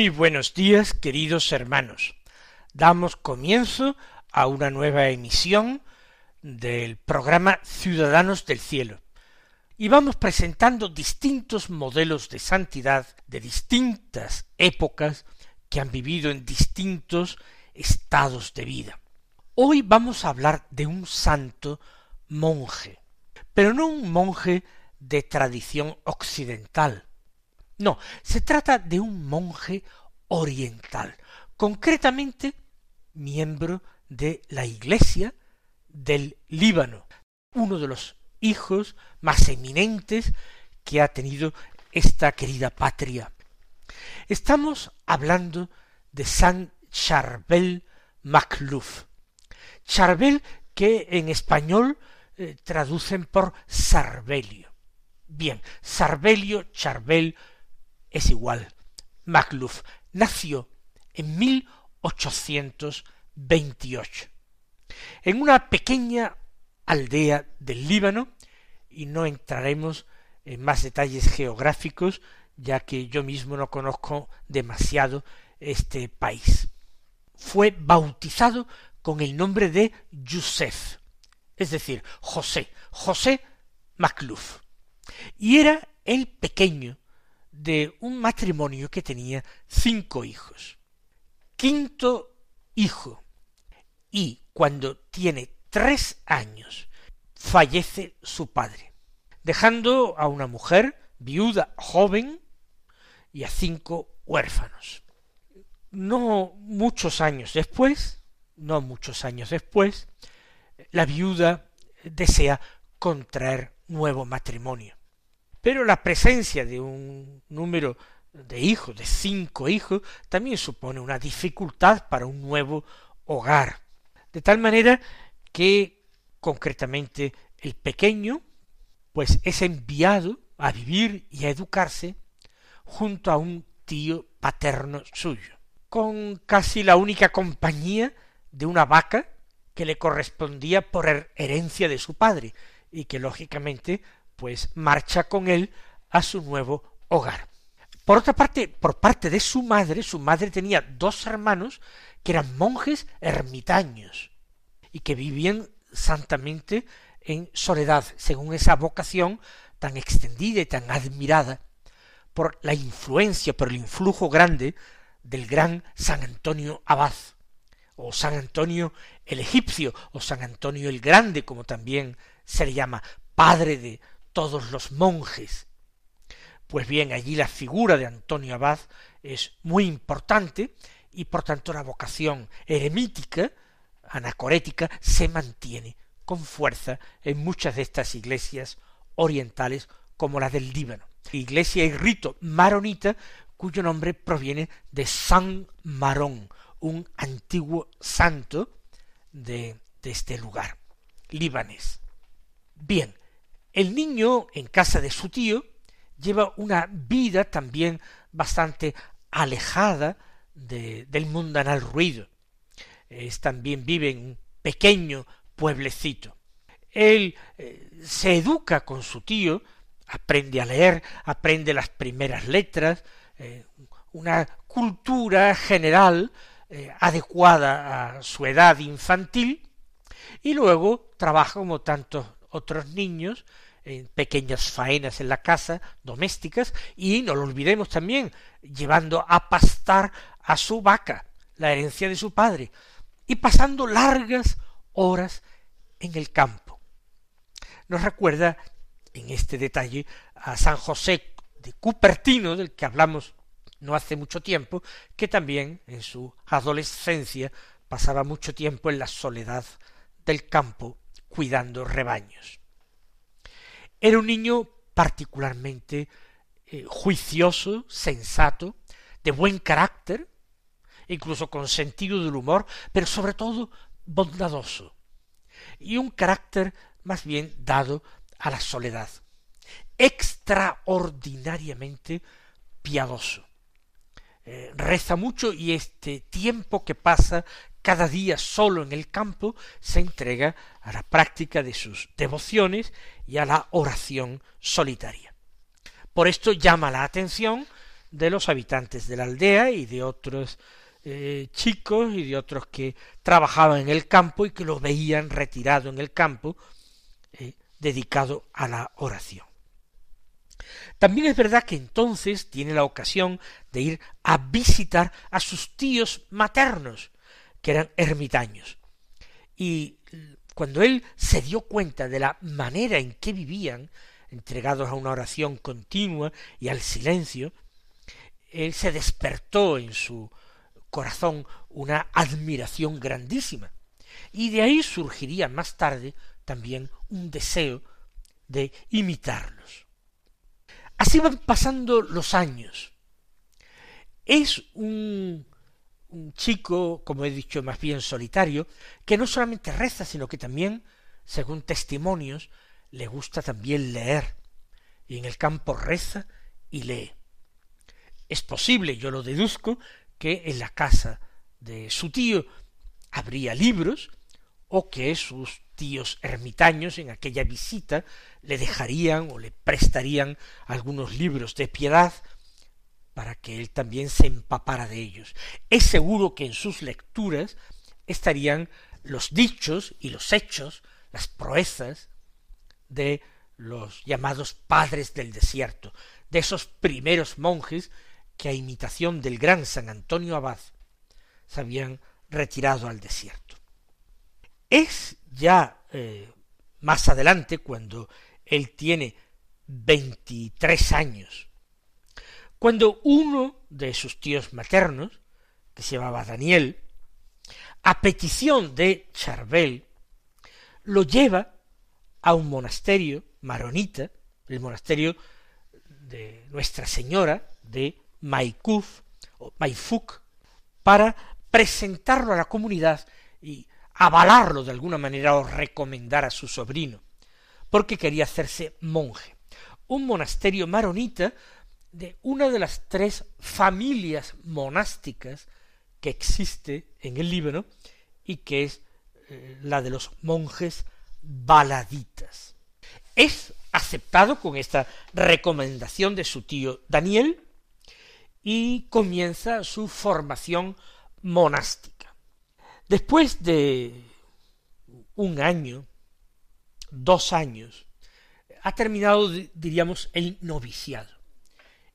Muy buenos días, queridos hermanos. Damos comienzo a una nueva emisión del programa Ciudadanos del Cielo. Y vamos presentando distintos modelos de santidad de distintas épocas que han vivido en distintos estados de vida. Hoy vamos a hablar de un santo monje, pero no un monje de tradición occidental, no, se trata de un monje oriental, concretamente miembro de la Iglesia del Líbano, uno de los hijos más eminentes que ha tenido esta querida patria. Estamos hablando de San Charbel Macluf. Charbel que en español eh, traducen por Sarbelio. Bien, Sarbelio, Charbel, es igual. Macluf nació en 1828 en una pequeña aldea del Líbano y no entraremos en más detalles geográficos ya que yo mismo no conozco demasiado este país. Fue bautizado con el nombre de Yusef, es decir, José, José Macluf, y era el pequeño de un matrimonio que tenía cinco hijos. Quinto hijo. Y cuando tiene tres años, fallece su padre, dejando a una mujer viuda joven y a cinco huérfanos. No muchos años después, no muchos años después, la viuda desea contraer nuevo matrimonio. Pero la presencia de un número de hijos, de cinco hijos, también supone una dificultad para un nuevo hogar. De tal manera que concretamente el pequeño pues es enviado a vivir y a educarse junto a un tío paterno suyo, con casi la única compañía de una vaca que le correspondía por herencia de su padre y que lógicamente pues marcha con él a su nuevo hogar. Por otra parte, por parte de su madre, su madre tenía dos hermanos que eran monjes ermitaños y que vivían santamente en soledad, según esa vocación tan extendida y tan admirada por la influencia, por el influjo grande del gran San Antonio Abad, o San Antonio el egipcio, o San Antonio el Grande, como también se le llama, padre de todos los monjes. Pues bien, allí la figura de Antonio Abad es muy importante y por tanto la vocación eremítica, anacorética, se mantiene con fuerza en muchas de estas iglesias orientales como la del Líbano. Iglesia y rito maronita cuyo nombre proviene de San Marón, un antiguo santo de, de este lugar, libanés. Bien, el niño, en casa de su tío, lleva una vida también bastante alejada de, del mundanal ruido. Es, también vive en un pequeño pueblecito. Él eh, se educa con su tío, aprende a leer, aprende las primeras letras, eh, una cultura general eh, adecuada a su edad infantil, y luego trabaja como tantos otros niños en pequeñas faenas en la casa, domésticas, y no lo olvidemos también, llevando a pastar a su vaca, la herencia de su padre, y pasando largas horas en el campo. Nos recuerda en este detalle a San José de Cupertino, del que hablamos no hace mucho tiempo, que también en su adolescencia pasaba mucho tiempo en la soledad del campo cuidando rebaños. Era un niño particularmente eh, juicioso, sensato, de buen carácter, incluso con sentido del humor, pero sobre todo bondadoso, y un carácter más bien dado a la soledad, extraordinariamente piadoso. Eh, reza mucho y este tiempo que pasa cada día solo en el campo se entrega a la práctica de sus devociones y a la oración solitaria. Por esto llama la atención de los habitantes de la aldea y de otros eh, chicos y de otros que trabajaban en el campo y que lo veían retirado en el campo, eh, dedicado a la oración. También es verdad que entonces tiene la ocasión de ir a visitar a sus tíos maternos, que eran ermitaños. Y cuando él se dio cuenta de la manera en que vivían, entregados a una oración continua y al silencio, él se despertó en su corazón una admiración grandísima. Y de ahí surgiría más tarde también un deseo de imitarlos. Así van pasando los años. Es un, un chico, como he dicho, más bien solitario, que no solamente reza, sino que también, según testimonios, le gusta también leer. Y en el campo reza y lee. Es posible, yo lo deduzco, que en la casa de su tío habría libros, o que sus tíos ermitaños en aquella visita le dejarían o le prestarían algunos libros de piedad para que él también se empapara de ellos. Es seguro que en sus lecturas estarían los dichos y los hechos, las proezas de los llamados padres del desierto, de esos primeros monjes que a imitación del gran San Antonio Abad se habían retirado al desierto. Es ya eh, más adelante, cuando él tiene veintitrés años, cuando uno de sus tíos maternos, que se llamaba Daniel, a petición de Charbel, lo lleva a un monasterio maronita, el monasterio de Nuestra Señora de Maikuf o Maifuk, para presentarlo a la comunidad y avalarlo de alguna manera o recomendar a su sobrino, porque quería hacerse monje. Un monasterio maronita de una de las tres familias monásticas que existe en el Líbano y que es eh, la de los monjes baladitas. Es aceptado con esta recomendación de su tío Daniel y comienza su formación monástica. Después de un año, dos años, ha terminado, diríamos, el noviciado.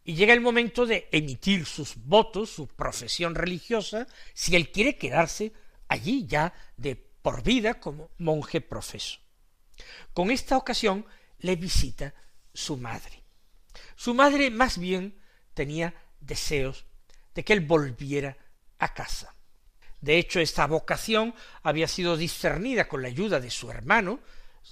Y llega el momento de emitir sus votos, su profesión religiosa, si él quiere quedarse allí ya de por vida como monje profeso. Con esta ocasión le visita su madre. Su madre más bien tenía deseos de que él volviera a casa. De hecho, esta vocación había sido discernida con la ayuda de su hermano,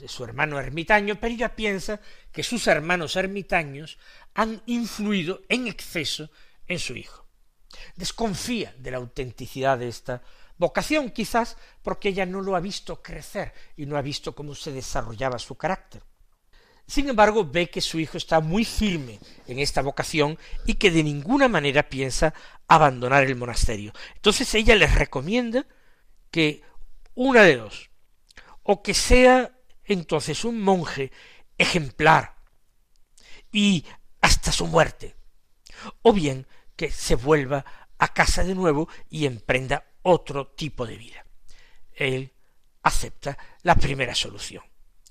su hermano ermitaño, pero ella piensa que sus hermanos ermitaños han influido en exceso en su hijo. Desconfía de la autenticidad de esta vocación, quizás porque ella no lo ha visto crecer y no ha visto cómo se desarrollaba su carácter. Sin embargo, ve que su hijo está muy firme en esta vocación y que de ninguna manera piensa abandonar el monasterio. Entonces ella les recomienda que una de dos, o que sea entonces un monje ejemplar y hasta su muerte, o bien que se vuelva a casa de nuevo y emprenda otro tipo de vida. Él acepta la primera solución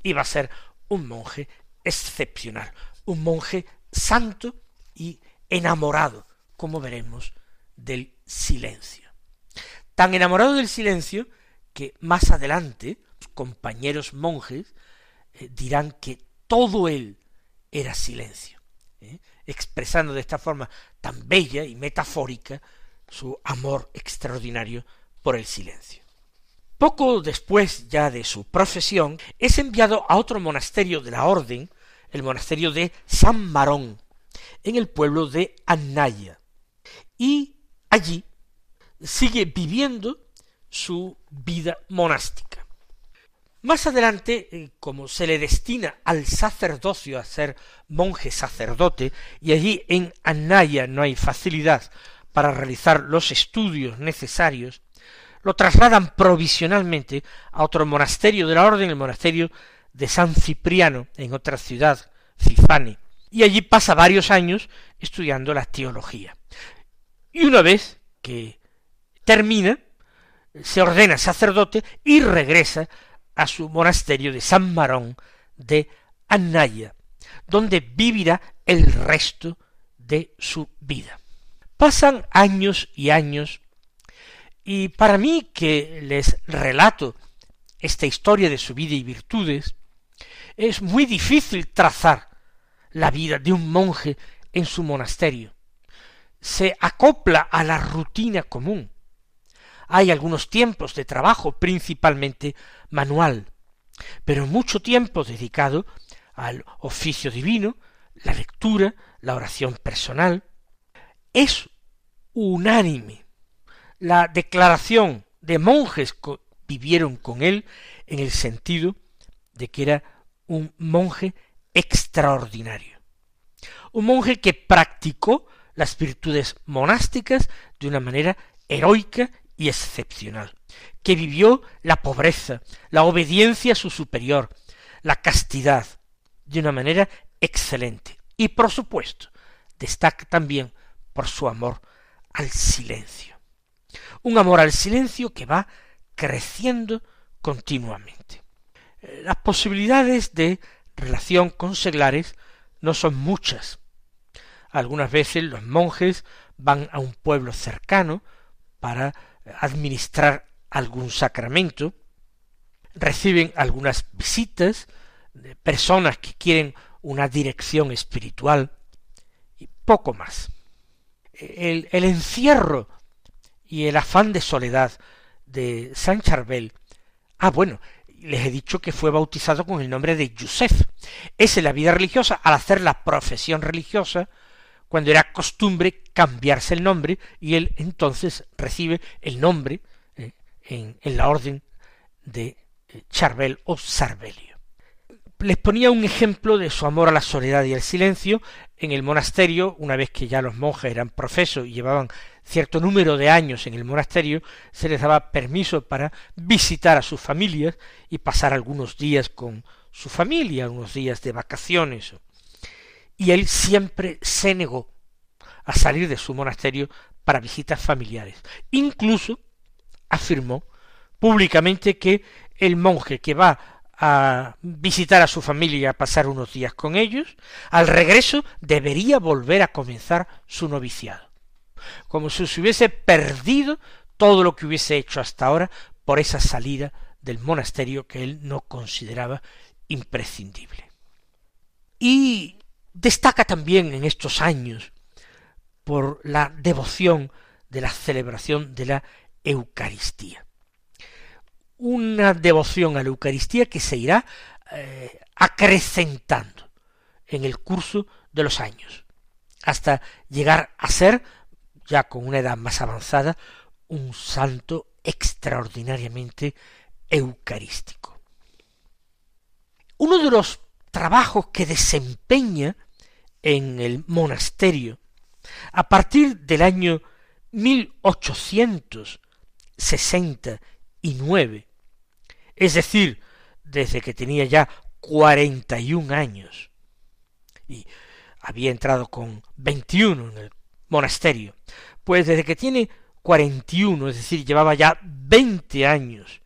y va a ser un monje excepcional, un monje santo y enamorado, como veremos, del silencio. Tan enamorado del silencio que más adelante compañeros monjes eh, dirán que todo él era silencio, ¿eh? expresando de esta forma tan bella y metafórica su amor extraordinario por el silencio. Poco después ya de su profesión, es enviado a otro monasterio de la orden, el monasterio de San Marón, en el pueblo de Anaya, y allí sigue viviendo su vida monástica. Más adelante, eh, como se le destina al sacerdocio a ser monje sacerdote, y allí en Anaya no hay facilidad para realizar los estudios necesarios, lo trasladan provisionalmente a otro monasterio de la orden, el monasterio de San Cipriano, en otra ciudad, Cifane, y allí pasa varios años estudiando la teología. Y una vez que termina, se ordena sacerdote y regresa a su monasterio de San Marón de Anaya, donde vivirá el resto de su vida. Pasan años y años y para mí que les relato esta historia de su vida y virtudes, es muy difícil trazar la vida de un monje en su monasterio. Se acopla a la rutina común. Hay algunos tiempos de trabajo, principalmente manual, pero mucho tiempo dedicado al oficio divino, la lectura, la oración personal. Es unánime la declaración de monjes que vivieron con él en el sentido de que era un monje extraordinario. Un monje que practicó las virtudes monásticas de una manera heroica y excepcional, que vivió la pobreza, la obediencia a su superior, la castidad, de una manera excelente. Y por supuesto, destaca también por su amor al silencio un amor al silencio que va creciendo continuamente. Las posibilidades de relación con seglares no son muchas. Algunas veces los monjes van a un pueblo cercano para administrar algún sacramento, reciben algunas visitas de personas que quieren una dirección espiritual y poco más. El, el encierro y el afán de soledad de San Charbel. Ah, bueno, les he dicho que fue bautizado con el nombre de Yusef. Es en la vida religiosa, al hacer la profesión religiosa, cuando era costumbre cambiarse el nombre, y él entonces recibe el nombre eh, en, la orden de eh, Charbel o Sarbelio les ponía un ejemplo de su amor a la soledad y el silencio en el monasterio, una vez que ya los monjes eran profesos y llevaban cierto número de años en el monasterio, se les daba permiso para visitar a sus familias y pasar algunos días con su familia, unos días de vacaciones. Y él siempre se negó a salir de su monasterio para visitas familiares. Incluso afirmó públicamente que el monje que va a visitar a su familia y a pasar unos días con ellos, al regreso debería volver a comenzar su noviciado, como si se hubiese perdido todo lo que hubiese hecho hasta ahora por esa salida del monasterio que él no consideraba imprescindible. Y destaca también en estos años por la devoción de la celebración de la Eucaristía una devoción a la Eucaristía que se irá eh, acrecentando en el curso de los años, hasta llegar a ser, ya con una edad más avanzada, un santo extraordinariamente eucarístico. Uno de los trabajos que desempeña en el monasterio. A partir del año 1869 es decir, desde que tenía ya cuarenta y un años, y había entrado con veintiuno en el monasterio, pues desde que tiene cuarenta y uno, es decir, llevaba ya veinte años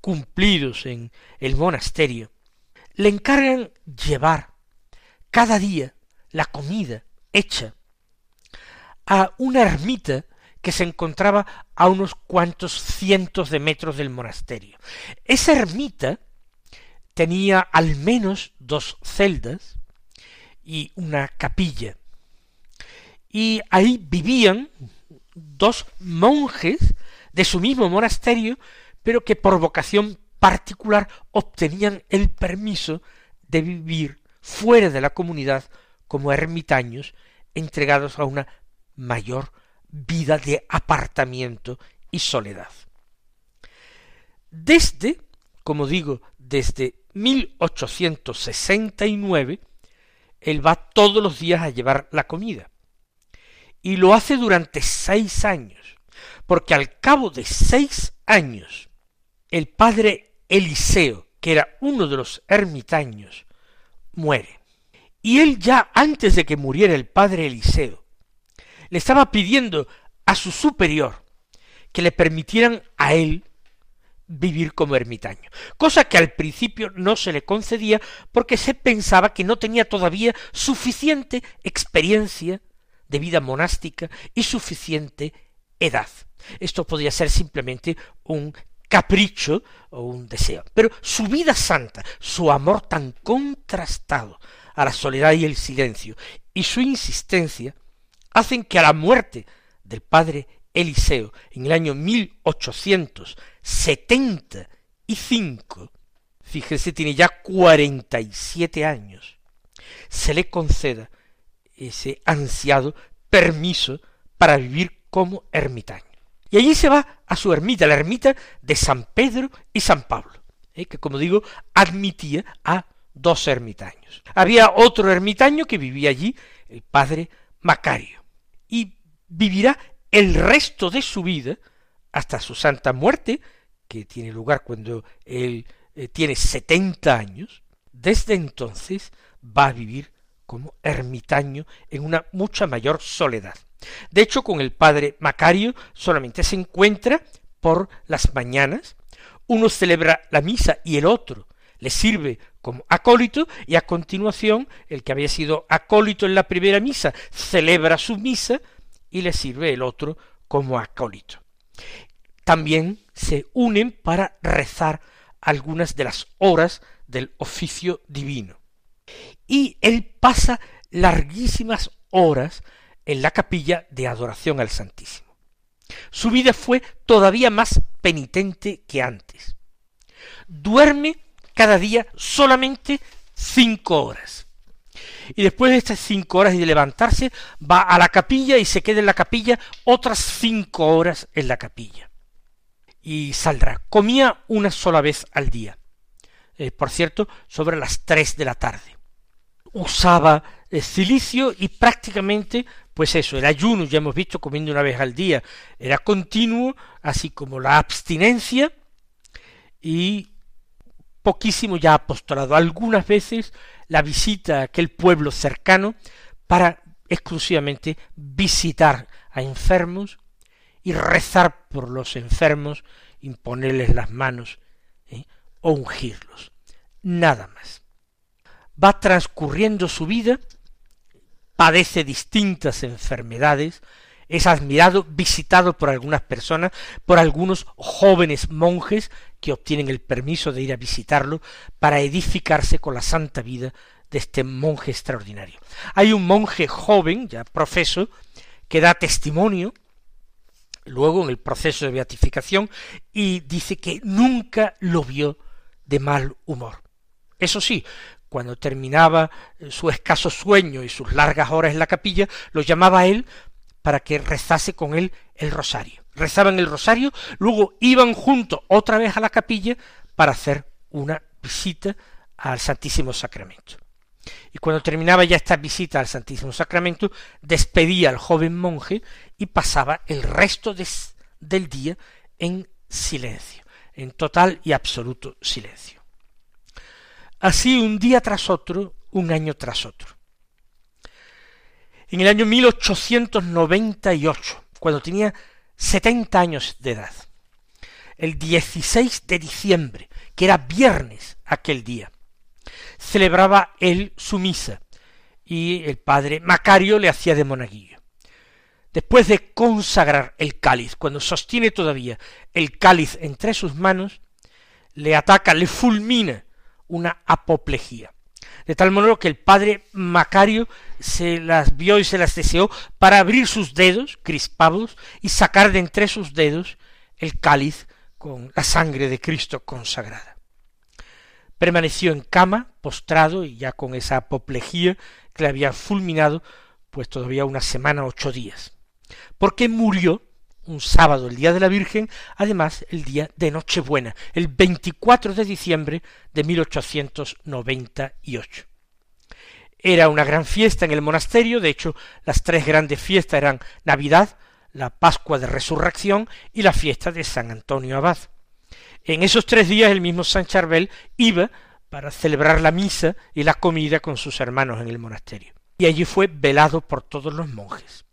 cumplidos en el monasterio, le encargan llevar cada día la comida hecha a una ermita que se encontraba a unos cuantos cientos de metros del monasterio. Esa ermita tenía al menos dos celdas y una capilla. Y ahí vivían dos monjes de su mismo monasterio, pero que por vocación particular obtenían el permiso de vivir fuera de la comunidad como ermitaños entregados a una mayor vida de apartamiento y soledad. Desde, como digo, desde 1869, él va todos los días a llevar la comida. Y lo hace durante seis años, porque al cabo de seis años, el padre Eliseo, que era uno de los ermitaños, muere. Y él ya antes de que muriera el padre Eliseo, le estaba pidiendo a su superior que le permitieran a él vivir como ermitaño, cosa que al principio no se le concedía porque se pensaba que no tenía todavía suficiente experiencia de vida monástica y suficiente edad. Esto podía ser simplemente un capricho o un deseo. Pero su vida santa, su amor tan contrastado a la soledad y el silencio, y su insistencia, hacen que a la muerte del padre Eliseo en el año 1875, fíjese, tiene ya cuarenta y siete años, se le conceda ese ansiado permiso para vivir como ermitaño. Y allí se va a su ermita, la ermita de San Pedro y San Pablo, ¿eh? que como digo, admitía a dos ermitaños. Había otro ermitaño que vivía allí, el padre Macario, y vivirá el resto de su vida, hasta su santa muerte, que tiene lugar cuando él eh, tiene setenta años, desde entonces va a vivir como ermitaño en una mucha mayor soledad. De hecho, con el padre Macario solamente se encuentra por las mañanas, uno celebra la misa y el otro le sirve como acólito y a continuación el que había sido acólito en la primera misa celebra su misa y le sirve el otro como acólito. También se unen para rezar algunas de las horas del oficio divino. Y él pasa larguísimas horas en la capilla de adoración al Santísimo. Su vida fue todavía más penitente que antes. Duerme cada día solamente cinco horas. Y después de estas cinco horas y de levantarse, va a la capilla y se queda en la capilla otras cinco horas en la capilla. Y saldrá. Comía una sola vez al día. Eh, por cierto, sobre las tres de la tarde. Usaba el cilicio y prácticamente pues eso, el ayuno, ya hemos visto, comiendo una vez al día, era continuo, así como la abstinencia, y poquísimo ya apostolado. Algunas veces la visita a aquel pueblo cercano para exclusivamente visitar a enfermos y rezar por los enfermos, imponerles las manos ¿eh? o ungirlos. Nada más. Va transcurriendo su vida padece distintas enfermedades, es admirado, visitado por algunas personas, por algunos jóvenes monjes que obtienen el permiso de ir a visitarlo para edificarse con la santa vida de este monje extraordinario. Hay un monje joven, ya profeso, que da testimonio luego en el proceso de beatificación y dice que nunca lo vio de mal humor. Eso sí, cuando terminaba eh, su escaso sueño y sus largas horas en la capilla, lo llamaba a él para que rezase con él el rosario. Rezaban el rosario, luego iban juntos otra vez a la capilla para hacer una visita al Santísimo Sacramento. Y cuando terminaba ya esta visita al Santísimo Sacramento, despedía al joven monje y pasaba el resto del día en silencio, en total y absoluto silencio. Así un día tras otro, un año tras otro. En el año 1898, cuando tenía setenta años de edad, el 16 de diciembre, que era viernes aquel día, celebraba él su misa y el padre Macario le hacía de monaguillo. Después de consagrar el cáliz, cuando sostiene todavía el cáliz entre sus manos, le ataca, le fulmina una apoplejía. de tal modo que el padre Macario se las vio y se las deseó para abrir sus dedos crispados y sacar de entre sus dedos el cáliz con la sangre de Cristo consagrada. Permaneció en cama, postrado y ya con esa apoplejía que le había fulminado, pues todavía una semana, ocho días. Porque murió un sábado, el día de la Virgen, además el día de Nochebuena, el 24 de diciembre de 1898. Era una gran fiesta en el monasterio, de hecho las tres grandes fiestas eran Navidad, la Pascua de Resurrección y la fiesta de San Antonio Abad. En esos tres días el mismo San Charbel iba para celebrar la misa y la comida con sus hermanos en el monasterio. Y allí fue velado por todos los monjes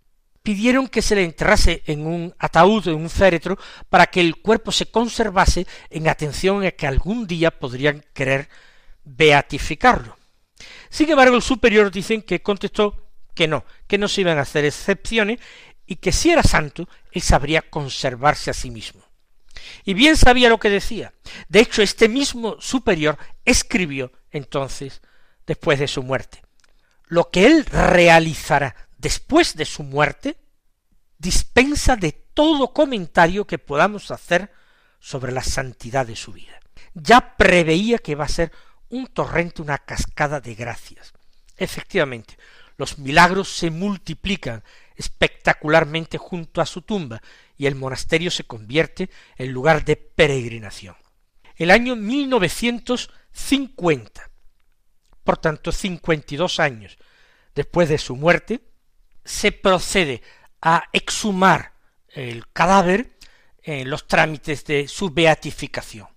pidieron que se le enterrase en un ataúd, en un féretro, para que el cuerpo se conservase en atención a que algún día podrían querer beatificarlo. Sin embargo, el superior dicen que contestó que no, que no se iban a hacer excepciones y que si era santo, él sabría conservarse a sí mismo. Y bien sabía lo que decía. De hecho, este mismo superior escribió entonces, después de su muerte, lo que él realizará después de su muerte, dispensa de todo comentario que podamos hacer sobre la santidad de su vida. Ya preveía que va a ser un torrente, una cascada de gracias. Efectivamente, los milagros se multiplican espectacularmente junto a su tumba y el monasterio se convierte en lugar de peregrinación. El año 1950, por tanto 52 años después de su muerte, se procede a exhumar el cadáver en los trámites de su beatificación.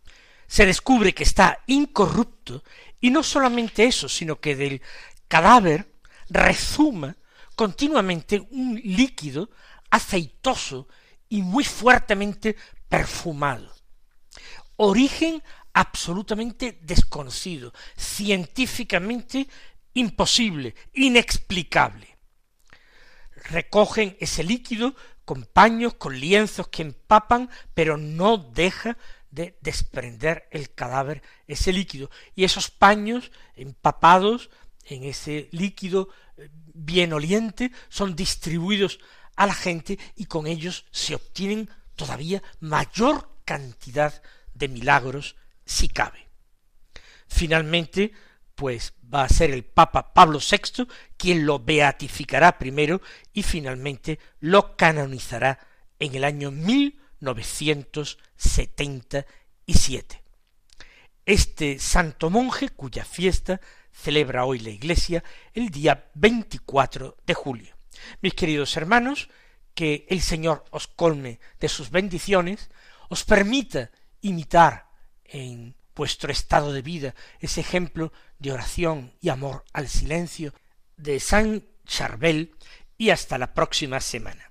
Se descubre que está incorrupto y no solamente eso, sino que del cadáver rezuma continuamente un líquido aceitoso y muy fuertemente perfumado. Origen absolutamente desconocido, científicamente imposible, inexplicable recogen ese líquido con paños, con lienzos que empapan, pero no deja de desprender el cadáver ese líquido. Y esos paños empapados en ese líquido eh, bien oliente son distribuidos a la gente y con ellos se obtienen todavía mayor cantidad de milagros si cabe. Finalmente, pues va a ser el Papa Pablo VI quien lo beatificará primero y finalmente lo canonizará en el año 1977. Este santo monje, cuya fiesta celebra hoy la Iglesia el día 24 de julio. Mis queridos hermanos, que el Señor os colme de sus bendiciones, os permita imitar en vuestro estado de vida, ese ejemplo de oración y amor al silencio de San Charbel y hasta la próxima semana.